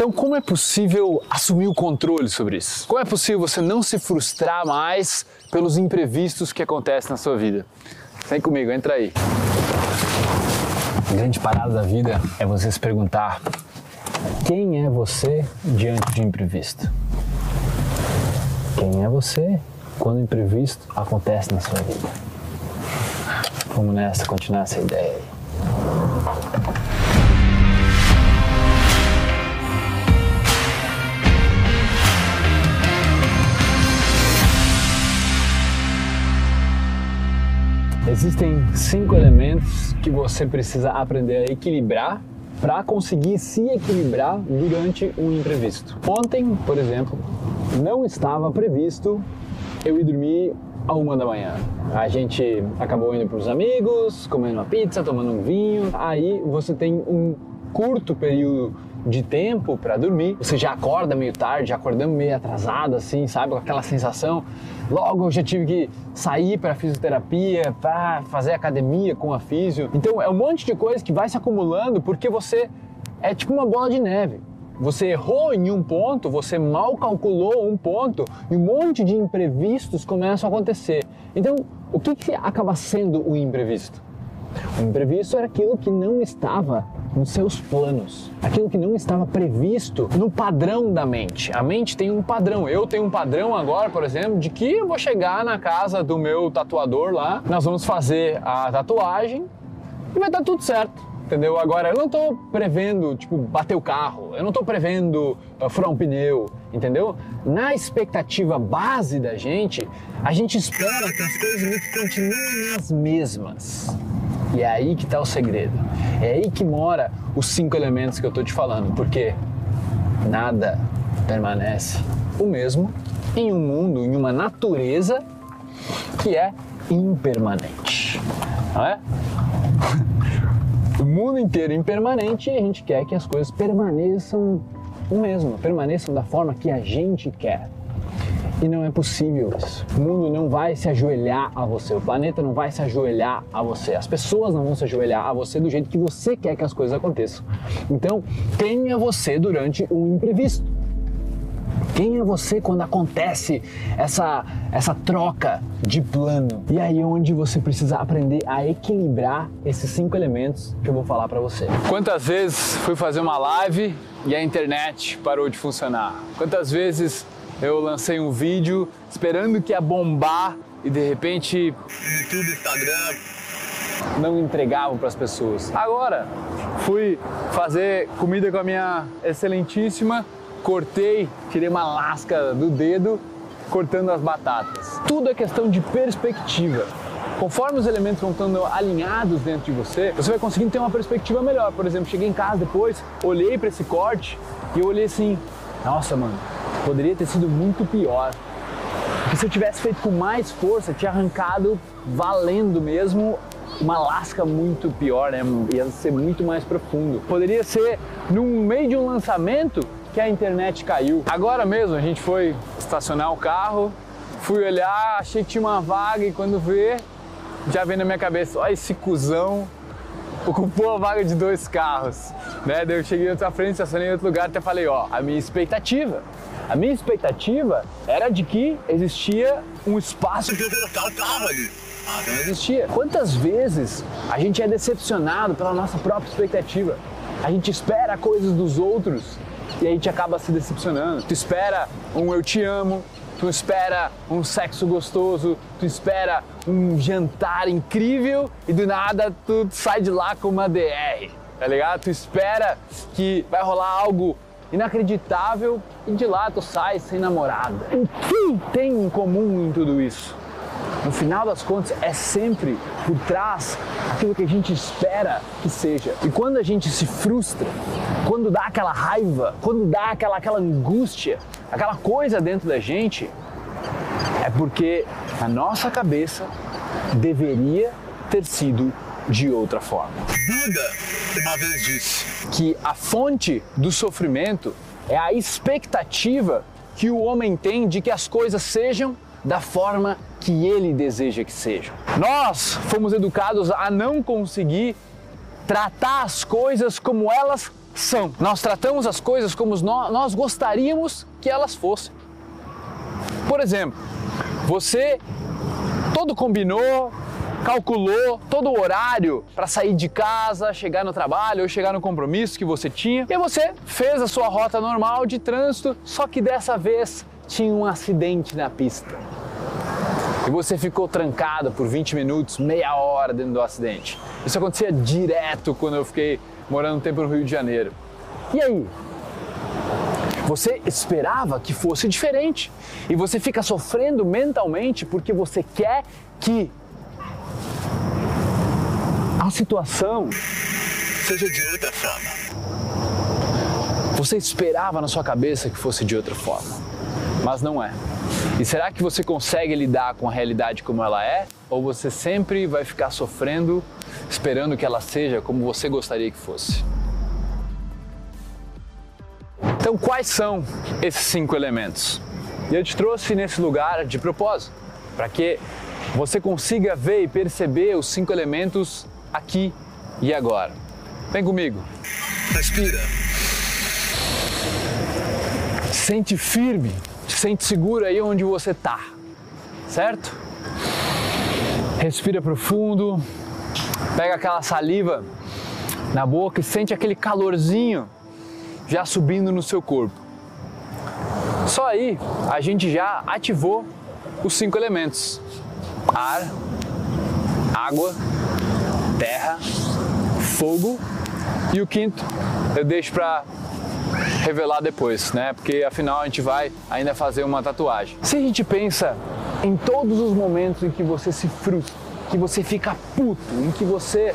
Então, como é possível assumir o controle sobre isso? Como é possível você não se frustrar mais pelos imprevistos que acontecem na sua vida? Vem comigo, entra aí. A grande parada da vida é você se perguntar: quem é você diante de um imprevisto? Quem é você quando o imprevisto acontece na sua vida? Vamos nessa, continuar essa ideia Existem cinco elementos que você precisa aprender a equilibrar para conseguir se equilibrar durante um imprevisto. Ontem, por exemplo, não estava previsto eu ir dormir a uma da manhã. A gente acabou indo para os amigos, comendo uma pizza, tomando um vinho. Aí você tem um curto período de tempo para dormir. Você já acorda meio tarde, já acordando meio atrasado, assim, sabe? Com aquela sensação. Logo eu já tive que sair para fisioterapia, para fazer academia com a físio. Então é um monte de coisa que vai se acumulando porque você é tipo uma bola de neve. Você errou em um ponto, você mal calculou um ponto e um monte de imprevistos começam a acontecer. Então, o que, que acaba sendo o imprevisto? O imprevisto era aquilo que não estava nos seus planos, aquilo que não estava previsto no padrão da mente. A mente tem um padrão. Eu tenho um padrão agora, por exemplo, de que eu vou chegar na casa do meu tatuador lá, nós vamos fazer a tatuagem e vai dar tudo certo. Entendeu? Agora, eu não estou prevendo, tipo, bater o carro, eu não estou prevendo uh, furar um pneu, entendeu? Na expectativa base da gente, a gente espera que as coisas continuem as mesmas. E é aí que está o segredo. É aí que mora os cinco elementos que eu estou te falando, porque nada permanece o mesmo em um mundo, em uma natureza que é impermanente. Não é? o mundo inteiro impermanente e a gente quer que as coisas permaneçam o mesmo, permaneçam da forma que a gente quer. E não é possível isso. O mundo não vai se ajoelhar a você, o planeta não vai se ajoelhar a você, as pessoas não vão se ajoelhar a você do jeito que você quer que as coisas aconteçam. Então, tenha você durante um imprevisto. Quem é você quando acontece essa, essa troca de plano? E aí é onde você precisa aprender a equilibrar esses cinco elementos que eu vou falar para você. Quantas vezes fui fazer uma live e a internet parou de funcionar? Quantas vezes eu lancei um vídeo esperando que ia bombar e de repente YouTube, Instagram não entregavam para as pessoas. Agora fui fazer comida com a minha excelentíssima, cortei, tirei uma lasca do dedo cortando as batatas. Tudo é questão de perspectiva. Conforme os elementos vão estando alinhados dentro de você, você vai conseguindo ter uma perspectiva melhor. Por exemplo, cheguei em casa depois, olhei para esse corte e eu olhei assim: nossa, mano, Poderia ter sido muito pior. Porque se eu tivesse feito com mais força, tinha arrancado valendo mesmo uma lasca muito pior, né? Ia ser muito mais profundo. Poderia ser no meio de um lançamento que a internet caiu. Agora mesmo a gente foi estacionar o carro, fui olhar, achei que tinha uma vaga e quando vê, já vem na minha cabeça, olha esse cuzão ocupou a vaga de dois carros, né? Daí eu cheguei em outra frente, estacionei em outro lugar, até falei, ó, a minha expectativa a minha expectativa era de que existia um espaço para eu carro ali. Ah, não existia. Quantas vezes a gente é decepcionado pela nossa própria expectativa? A gente espera coisas dos outros e a gente acaba se decepcionando. Tu espera um eu te amo, tu espera um sexo gostoso, tu espera um jantar incrível e do nada tu sai de lá com uma DR, tá ligado? Tu espera que vai rolar algo inacreditável e de lá tu sai sem namorada. O que tem em comum em tudo isso? No final das contas, é sempre por trás aquilo que a gente espera que seja. E quando a gente se frustra, quando dá aquela raiva, quando dá aquela, aquela angústia, aquela coisa dentro da gente, é porque a nossa cabeça deveria ter sido de outra forma. Buda uma vez disse que a fonte do sofrimento é a expectativa que o homem tem de que as coisas sejam da forma que ele deseja que sejam. Nós fomos educados a não conseguir tratar as coisas como elas são. Nós tratamos as coisas como nós gostaríamos que elas fossem. Por exemplo, você todo combinou, calculou todo o horário para sair de casa, chegar no trabalho ou chegar no compromisso que você tinha, e você fez a sua rota normal de trânsito, só que dessa vez tinha um acidente na pista. E você ficou trancado por 20 minutos, meia hora dentro do acidente. Isso acontecia direto quando eu fiquei morando um tempo no Rio de Janeiro. E aí? Você esperava que fosse diferente e você fica sofrendo mentalmente porque você quer que situação seja de outra forma. Você esperava na sua cabeça que fosse de outra forma, mas não é. E será que você consegue lidar com a realidade como ela é? Ou você sempre vai ficar sofrendo, esperando que ela seja como você gostaria que fosse? Então, quais são esses cinco elementos? E eu te trouxe nesse lugar de propósito, para que você consiga ver e perceber os cinco elementos aqui e agora. Vem comigo. Respira. Sente firme, sente seguro aí onde você está, certo? Respira profundo, pega aquela saliva na boca e sente aquele calorzinho já subindo no seu corpo. Só aí a gente já ativou os cinco elementos: ar, água, terra, fogo e o quinto eu deixo para revelar depois, né? Porque afinal a gente vai ainda fazer uma tatuagem. Se a gente pensa em todos os momentos em que você se frustra, que você fica puto, em que você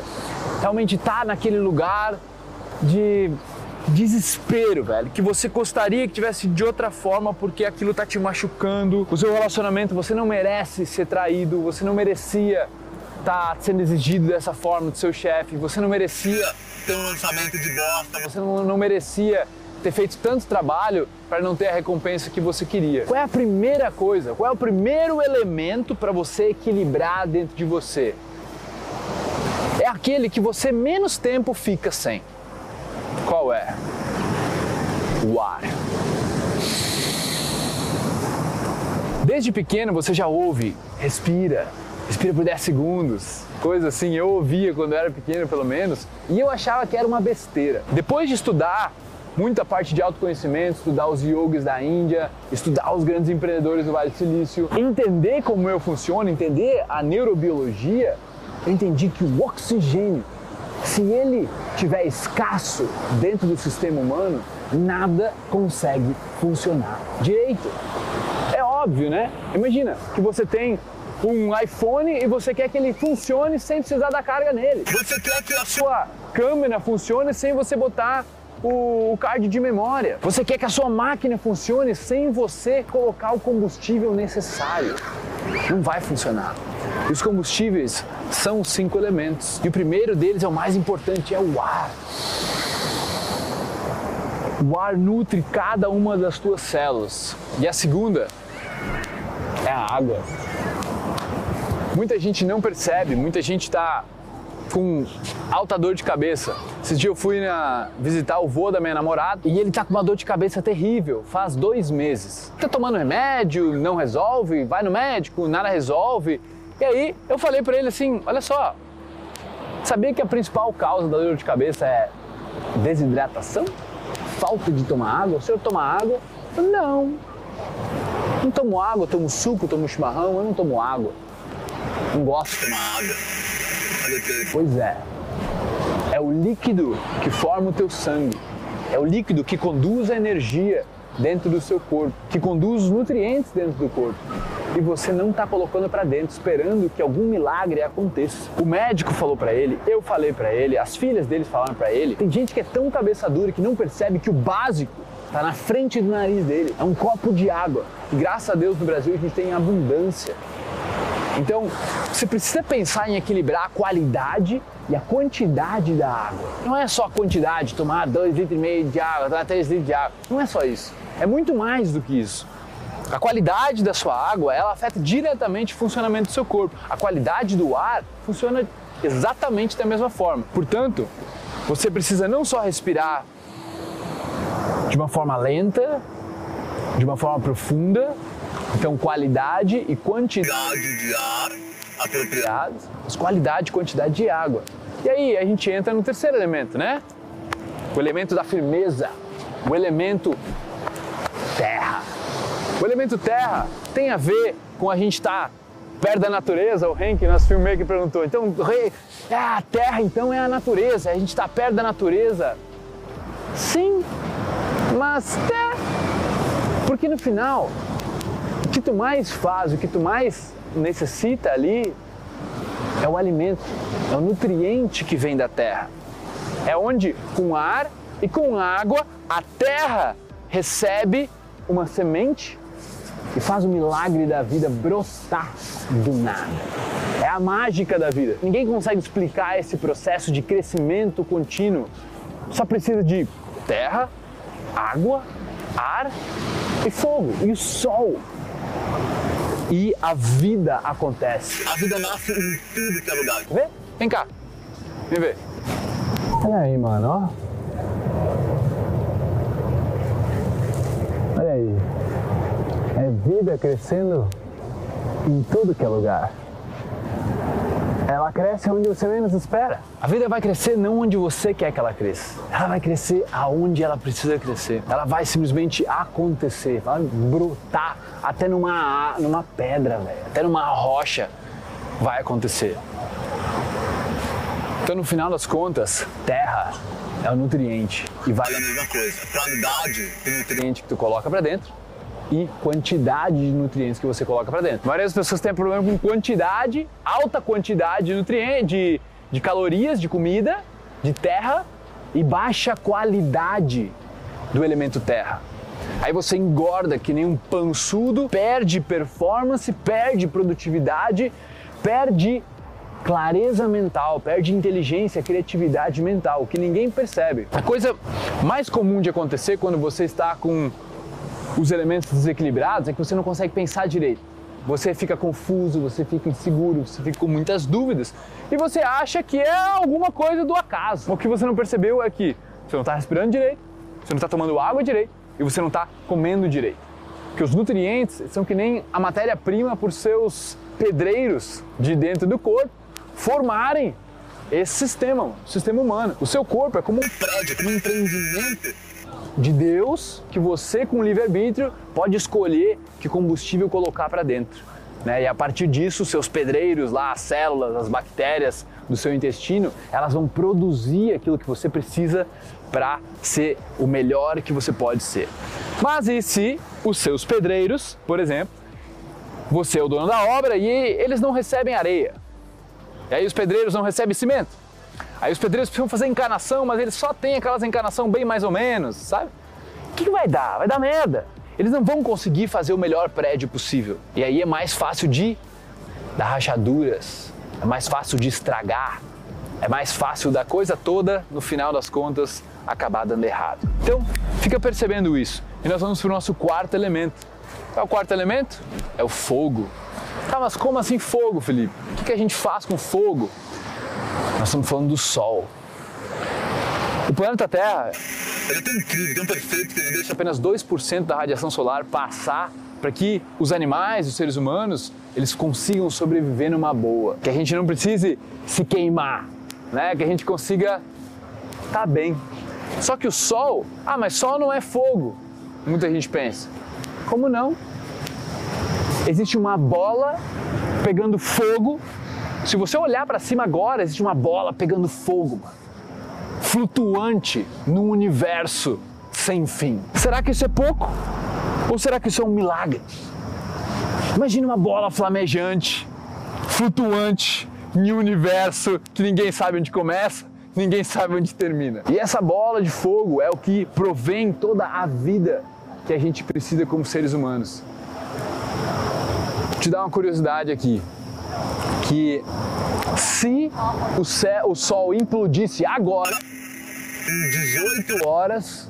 realmente tá naquele lugar de desespero, velho, que você gostaria que tivesse de outra forma porque aquilo tá te machucando. O seu relacionamento, você não merece ser traído, você não merecia tá sendo exigido dessa forma do seu chefe, você não merecia ter um lançamento de bosta, você não, não merecia ter feito tanto trabalho para não ter a recompensa que você queria. Qual é a primeira coisa? Qual é o primeiro elemento para você equilibrar dentro de você? É aquele que você menos tempo fica sem. Qual é? O ar. Desde pequeno você já ouve, respira, respira por 10 segundos, coisa assim. Eu ouvia quando eu era pequeno, pelo menos, e eu achava que era uma besteira. Depois de estudar muita parte de autoconhecimento, estudar os yogis da Índia, estudar os grandes empreendedores do Vale do Silício, entender como eu funciono, entender a neurobiologia, eu entendi que o oxigênio se ele tiver escasso dentro do sistema humano, nada consegue funcionar direito. É óbvio, né? Imagina que você tem um iPhone e você quer que ele funcione sem precisar da carga nele. Você quer que a sua câmera funcione sem você botar o, card de memória. Você quer que a sua máquina funcione sem você colocar o combustível necessário. Não vai funcionar. Os combustíveis são os cinco elementos. E o primeiro deles é o mais importante, é o ar. O ar nutre cada uma das tuas células. E a segunda é a água. Muita gente não percebe, muita gente está com alta dor de cabeça. Esse dia eu fui na, visitar o vô da minha namorada e ele tá com uma dor de cabeça terrível, faz dois meses. Tá tomando remédio, não resolve, vai no médico, nada resolve. E aí eu falei para ele assim: olha só, sabia que a principal causa da dor de cabeça é desidratação? Falta de tomar água? O senhor toma água? Não. Não tomo água, tomo suco, tomo chimarrão, eu não tomo água. Não gosto. Pois é. É o líquido que forma o teu sangue. É o líquido que conduz a energia dentro do seu corpo, que conduz os nutrientes dentro do corpo. E você não está colocando para dentro, esperando que algum milagre aconteça. O médico falou para ele, eu falei para ele, as filhas dele falaram para ele. Tem gente que é tão cabeça dura que não percebe que o básico está na frente do nariz dele. É um copo de água. E graças a Deus no Brasil a gente tem abundância. Então, você precisa pensar em equilibrar a qualidade e a quantidade da água. Não é só a quantidade, tomar 2 litros e meio de água, tomar 3 litros de água. Não é só isso. É muito mais do que isso. A qualidade da sua água, ela afeta diretamente o funcionamento do seu corpo. A qualidade do ar funciona exatamente da mesma forma. Portanto, você precisa não só respirar de uma forma lenta, de uma forma profunda. Então, qualidade e quantidade de ar apropriados, mas qualidade e quantidade de água. E aí a gente entra no terceiro elemento, né? O elemento da firmeza, o elemento terra. O elemento terra tem a ver com a gente estar tá perto da natureza, o Henk, nosso filmmaker, perguntou. Então, é a terra então é a natureza, a gente está perto da natureza. Sim, mas é. Porque no final, que tu mais faz, o que tu mais necessita ali é o alimento, é o nutriente que vem da terra. É onde, com ar e com água, a terra recebe uma semente e faz o milagre da vida brotar do nada. É a mágica da vida. Ninguém consegue explicar esse processo de crescimento contínuo. Só precisa de terra, água, ar e fogo e o sol. E a vida acontece. A vida nasce em tudo que é lugar. Vê? Vem cá. Vem ver. Olha aí, mano, ó. Olha aí. É vida crescendo em tudo que é lugar. Ela cresce onde você menos espera. A vida vai crescer não onde você quer que ela cresça. Ela vai crescer aonde ela precisa crescer. Ela vai simplesmente acontecer, vai brotar até numa, numa pedra, véio, até numa rocha vai acontecer. Então, no final das contas, terra é o nutriente e vale a mesma coisa. Qualidade do nutriente que tu coloca para dentro e quantidade de nutrientes que você coloca para dentro. Várias pessoas têm problema com quantidade, alta quantidade de nutrientes, de, de calorias, de comida, de terra e baixa qualidade do elemento terra. Aí você engorda que nem um pançudo, perde performance, perde produtividade, perde clareza mental, perde inteligência, criatividade mental, que ninguém percebe. A coisa mais comum de acontecer quando você está com os elementos desequilibrados é que você não consegue pensar direito. Você fica confuso, você fica inseguro, você fica com muitas dúvidas e você acha que é alguma coisa do acaso. O que você não percebeu é que você não está respirando direito, você não está tomando água direito e você não está comendo direito. Porque os nutrientes são que nem a matéria-prima por seus pedreiros de dentro do corpo formarem esse sistema, o sistema humano. O seu corpo é como um prédio, como um empreendimento de Deus que você, com livre-arbítrio, pode escolher que combustível colocar para dentro. Né? E a partir disso, seus pedreiros lá, as células, as bactérias do seu intestino, elas vão produzir aquilo que você precisa para ser o melhor que você pode ser. Mas e se os seus pedreiros, por exemplo, você é o dono da obra e eles não recebem areia? E aí os pedreiros não recebem cimento? Aí os pedreiros precisam fazer encanação, mas eles só têm aquelas encanação bem mais ou menos, sabe? O que, que vai dar? Vai dar merda. Eles não vão conseguir fazer o melhor prédio possível. E aí é mais fácil de dar rachaduras, é mais fácil de estragar, é mais fácil da coisa toda, no final das contas, acabar dando errado. Então, fica percebendo isso. E nós vamos para o nosso quarto elemento. Qual é o quarto elemento? É o fogo. Tá, mas como assim fogo, Felipe? O que a gente faz com fogo? Nós estamos falando do Sol. O planeta Terra ele é tão incrível, tão perfeito que ele deixa apenas 2% da radiação solar passar para que os animais, os seres humanos, eles consigam sobreviver numa boa. Que a gente não precise se queimar, né? Que a gente consiga estar tá bem. Só que o Sol, ah, mas Sol não é fogo. Muita gente pensa. Como não? Existe uma bola pegando fogo se você olhar para cima agora, existe uma bola pegando fogo, flutuante no universo sem fim. Será que isso é pouco? Ou será que isso é um milagre? Imagine uma bola flamejante, flutuante, em um universo que ninguém sabe onde começa, ninguém sabe onde termina. E essa bola de fogo é o que provém toda a vida que a gente precisa como seres humanos. Vou te dar uma curiosidade aqui que se o, céu, o Sol implodisse agora, em 18 horas,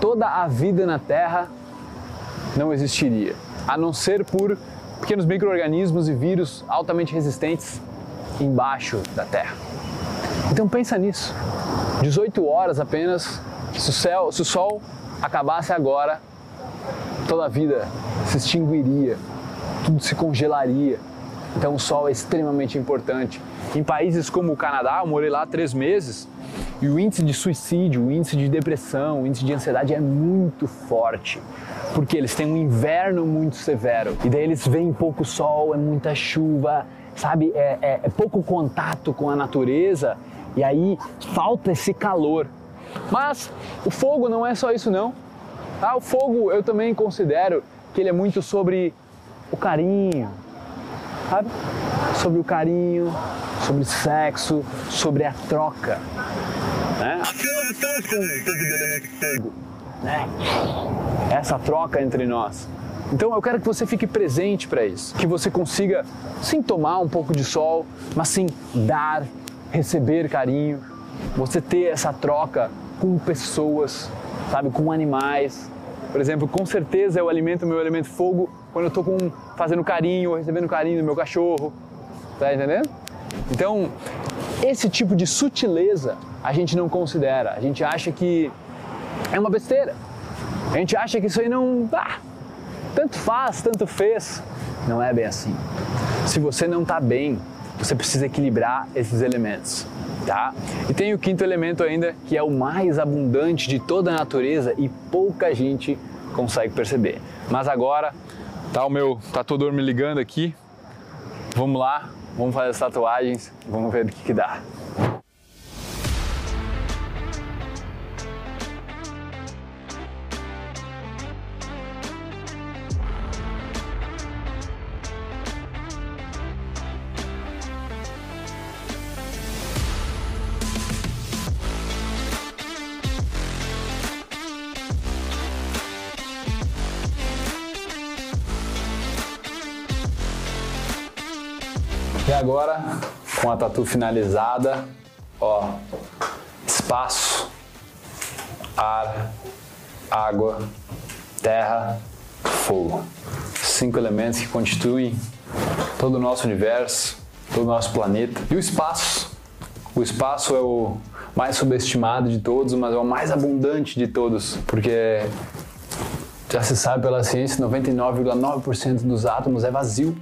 toda a vida na Terra não existiria, a não ser por pequenos micro-organismos e vírus altamente resistentes embaixo da Terra. Então pensa nisso. 18 horas apenas, se o, céu, se o Sol acabasse agora, toda a vida se extinguiria, tudo se congelaria. Então o sol é extremamente importante. Em países como o Canadá, eu morei lá três meses, e o índice de suicídio, o índice de depressão, o índice de ansiedade é muito forte. Porque eles têm um inverno muito severo. E daí eles veem pouco sol, é muita chuva, sabe? É, é, é pouco contato com a natureza. E aí falta esse calor. Mas o fogo não é só isso não. Ah, o fogo eu também considero que ele é muito sobre o carinho, sabe? Sobre o carinho, sobre sexo, sobre a troca. Né? Né? Essa troca entre nós. Então eu quero que você fique presente para isso, que você consiga sim tomar um pouco de sol, mas sim dar, receber carinho, você ter essa troca com pessoas, sabe, com animais. Por exemplo, com certeza eu alimento meu elemento fogo quando eu estou com, fazendo carinho, recebendo carinho do meu cachorro, tá entendendo? Então, esse tipo de sutileza a gente não considera, a gente acha que é uma besteira. A gente acha que isso aí não. Ah, tanto faz, tanto fez. Não é bem assim. Se você não está bem, você precisa equilibrar esses elementos. Tá? E tem o quinto elemento ainda, que é o mais abundante de toda a natureza e pouca gente consegue perceber. Mas agora, tá o meu tatuador me ligando aqui. Vamos lá, vamos fazer as tatuagens, vamos ver o que, que dá. Agora, com a tatu finalizada, ó, espaço, ar, água, terra, fogo. Cinco elementos que constituem todo o nosso universo, todo o nosso planeta. E o espaço? O espaço é o mais subestimado de todos, mas é o mais abundante de todos, porque já se sabe pela ciência, 99,9% dos átomos é vazio.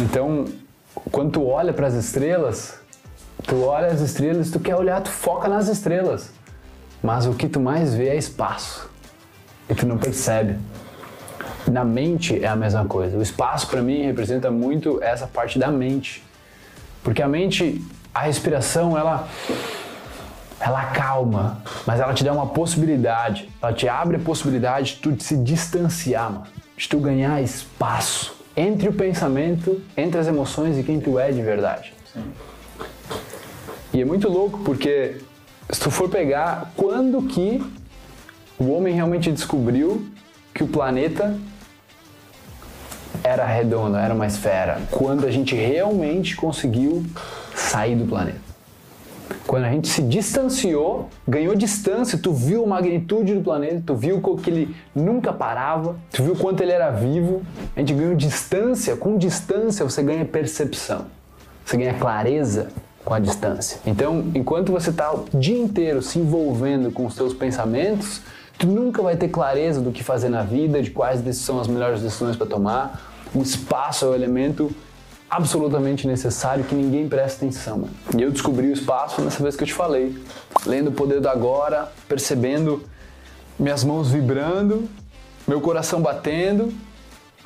Então, quando tu olha para as estrelas, tu olha as estrelas, tu quer olhar, tu foca nas estrelas. Mas o que tu mais vê é espaço. E tu não percebe. Na mente é a mesma coisa. O espaço para mim representa muito essa parte da mente. Porque a mente, a respiração, ela ela calma, mas ela te dá uma possibilidade. Ela te abre a possibilidade de tu se distanciar, mano, de tu ganhar espaço entre o pensamento, entre as emoções e quem tu é de verdade. E é muito louco porque se tu for pegar quando que o homem realmente descobriu que o planeta era redondo, era uma esfera, quando a gente realmente conseguiu sair do planeta. Quando a gente se distanciou, ganhou distância, tu viu a magnitude do planeta, tu viu que ele nunca parava, tu viu quanto ele era vivo, a gente ganhou distância, com distância você ganha percepção, você ganha clareza com a distância. Então, enquanto você está o dia inteiro se envolvendo com os seus pensamentos, tu nunca vai ter clareza do que fazer na vida, de quais são as melhores decisões para tomar. O espaço é o elemento absolutamente necessário que ninguém presta atenção. Mano. E eu descobri o espaço nessa vez que eu te falei, lendo o poder do agora, percebendo minhas mãos vibrando, meu coração batendo,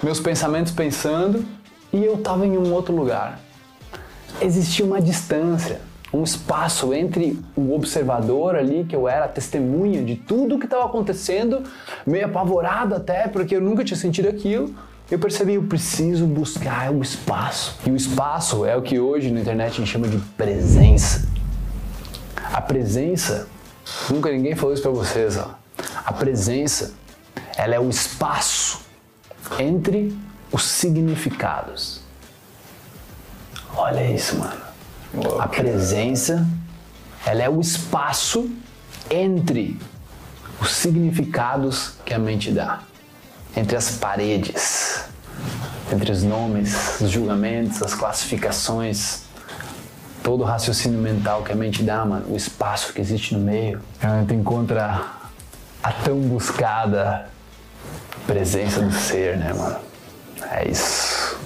meus pensamentos pensando, e eu estava em um outro lugar. Existia uma distância, um espaço entre o observador ali, que eu era testemunha de tudo que estava acontecendo, meio apavorado até, porque eu nunca tinha sentido aquilo, eu percebi, eu preciso buscar o espaço. E o espaço é o que hoje na internet a gente chama de presença. A presença, nunca ninguém falou isso para vocês, ó. A presença, ela é o espaço entre os significados. Olha isso, mano. A presença, ela é o espaço entre os significados que a mente dá entre as paredes, entre os nomes, os julgamentos, as classificações, todo o raciocínio mental que a mente dá, mano, o espaço que existe no meio. A gente encontra a tão buscada presença do ser, né, mano? É isso.